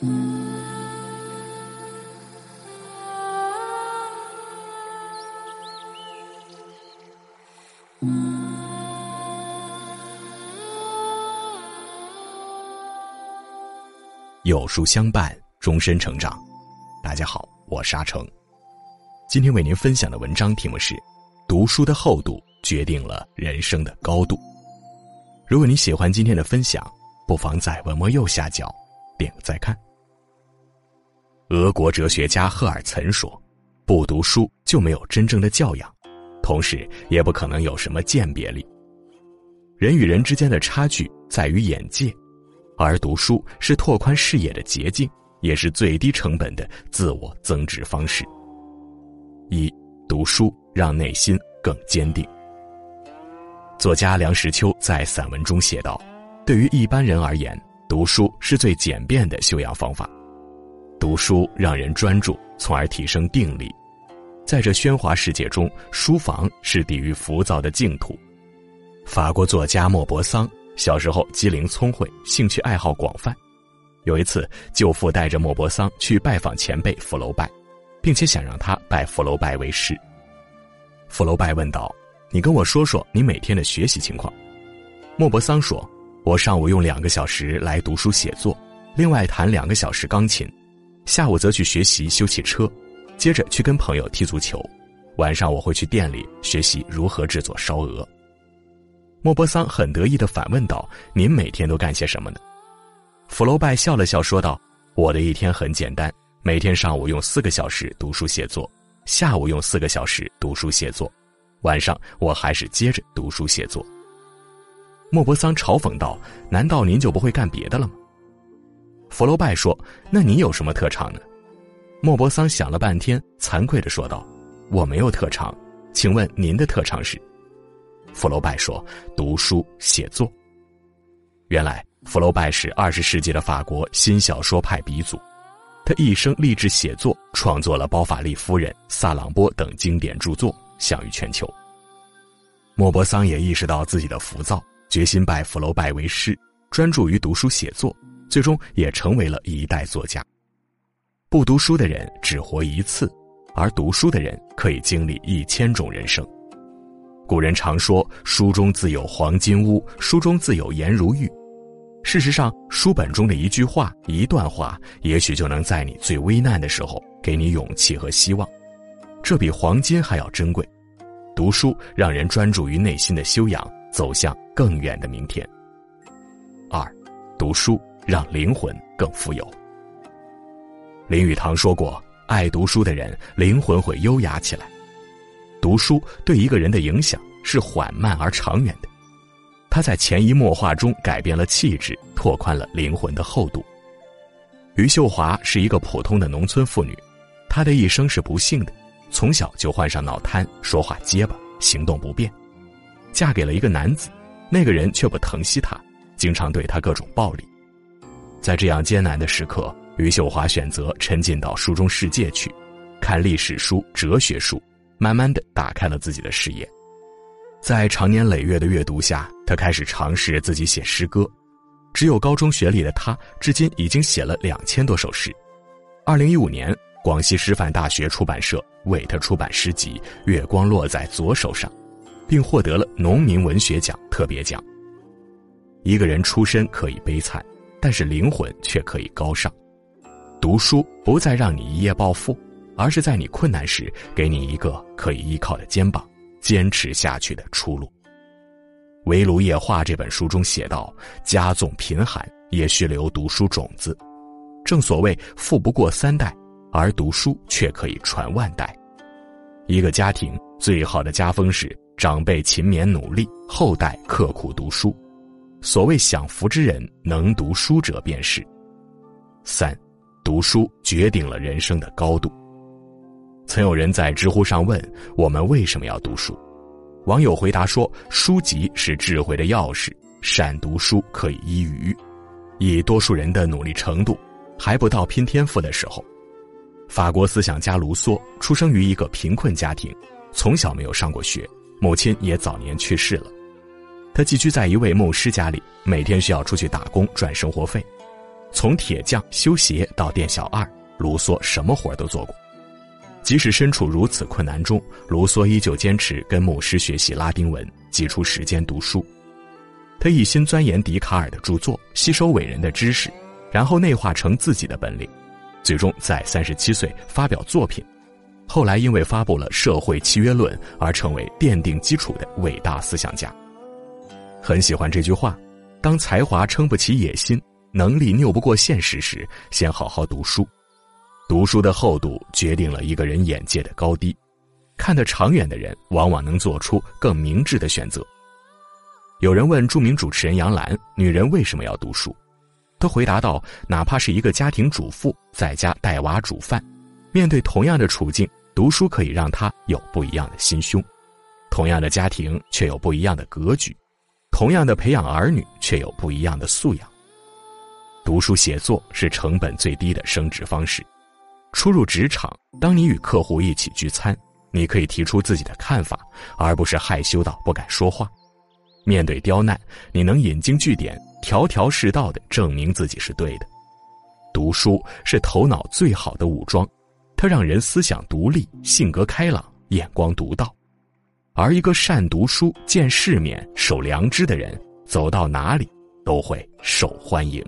有书相伴，终身成长。大家好，我是阿成。今天为您分享的文章题目是：读书的厚度决定了人生的高度。如果你喜欢今天的分享，不妨在文末右下角点个再看。俄国哲学家赫尔岑说：“不读书就没有真正的教养，同时也不可能有什么鉴别力。人与人之间的差距在于眼界。”而读书是拓宽视野的捷径，也是最低成本的自我增值方式。一读书让内心更坚定。作家梁实秋在散文中写道：“对于一般人而言，读书是最简便的修养方法。读书让人专注，从而提升定力。在这喧哗世界中，书房是抵御浮躁的净土。”法国作家莫泊桑。小时候机灵聪慧，兴趣爱好广泛。有一次，舅父带着莫泊桑去拜访前辈福楼拜，并且想让他拜福楼拜为师。福楼拜问道：“你跟我说说你每天的学习情况。”莫泊桑说：“我上午用两个小时来读书写作，另外弹两个小时钢琴，下午则去学习修汽车，接着去跟朋友踢足球，晚上我会去店里学习如何制作烧鹅。”莫泊桑很得意的反问道：“您每天都干些什么呢？”福楼拜笑了笑说道：“我的一天很简单，每天上午用四个小时读书写作，下午用四个小时读书写作，晚上我还是接着读书写作。”莫泊桑嘲讽道：“难道您就不会干别的了吗？”福楼拜说：“那你有什么特长呢？”莫泊桑想了半天，惭愧的说道：“我没有特长，请问您的特长是？”福楼拜说：“读书写作。”原来，福楼拜是二十世纪的法国新小说派鼻祖，他一生立志写作，创作了《包法利夫人》《萨朗波》等经典著作，享誉全球。莫泊桑也意识到自己的浮躁，决心拜福楼拜为师，专注于读书写作，最终也成为了一代作家。不读书的人只活一次，而读书的人可以经历一千种人生。古人常说：“书中自有黄金屋，书中自有颜如玉。”事实上，书本中的一句话、一段话，也许就能在你最危难的时候给你勇气和希望，这比黄金还要珍贵。读书让人专注于内心的修养，走向更远的明天。二，读书让灵魂更富有。林语堂说过：“爱读书的人，灵魂会优雅起来。”读书对一个人的影响是缓慢而长远的，他在潜移默化中改变了气质，拓宽了灵魂的厚度。余秀华是一个普通的农村妇女，她的一生是不幸的，从小就患上脑瘫，说话结巴，行动不便。嫁给了一个男子，那个人却不疼惜她，经常对她各种暴力。在这样艰难的时刻，余秀华选择沉浸到书中世界去，看历史书、哲学书。慢慢的打开了自己的视野，在长年累月的阅读下，他开始尝试自己写诗歌。只有高中学历的他，至今已经写了两千多首诗。二零一五年，广西师范大学出版社为他出版诗集《月光落在左手上》，并获得了农民文学奖特别奖。一个人出身可以悲惨，但是灵魂却可以高尚。读书不再让你一夜暴富。而是在你困难时，给你一个可以依靠的肩膀，坚持下去的出路。《围炉夜话》这本书中写道：“家纵贫寒，也需留读书种子。正所谓富不过三代，而读书却可以传万代。一个家庭最好的家风是长辈勤勉努力，后代刻苦读书。所谓享福之人，能读书者便是。三，读书决定了人生的高度。”曾有人在知乎上问我们为什么要读书，网友回答说：“书籍是智慧的钥匙，善读书可以医愚。以多数人的努力程度，还不到拼天赋的时候。”法国思想家卢梭出生于一个贫困家庭，从小没有上过学，母亲也早年去世了。他寄居在一位牧师家里，每天需要出去打工赚生活费。从铁匠修鞋到店小二，卢梭什么活都做过。即使身处如此困难中，卢梭依旧坚持跟牧师学习拉丁文，挤出时间读书。他一心钻研笛卡尔的著作，吸收伟人的知识，然后内化成自己的本领，最终在三十七岁发表作品。后来因为发布了《社会契约论》而成为奠定基础的伟大思想家。很喜欢这句话：当才华撑不起野心，能力拗不过现实时，先好好读书。读书的厚度决定了一个人眼界的高低，看得长远的人往往能做出更明智的选择。有人问著名主持人杨澜：“女人为什么要读书？”她回答道：“哪怕是一个家庭主妇，在家带娃煮饭，面对同样的处境，读书可以让她有不一样的心胸；同样的家庭，却有不一样的格局；同样的培养儿女，却有不一样的素养。读书写作是成本最低的升职方式。”初入职场，当你与客户一起聚餐，你可以提出自己的看法，而不是害羞到不敢说话。面对刁难，你能引经据典，条条是道的证明自己是对的。读书是头脑最好的武装，它让人思想独立、性格开朗、眼光独到。而一个善读书、见世面、守良知的人，走到哪里都会受欢迎。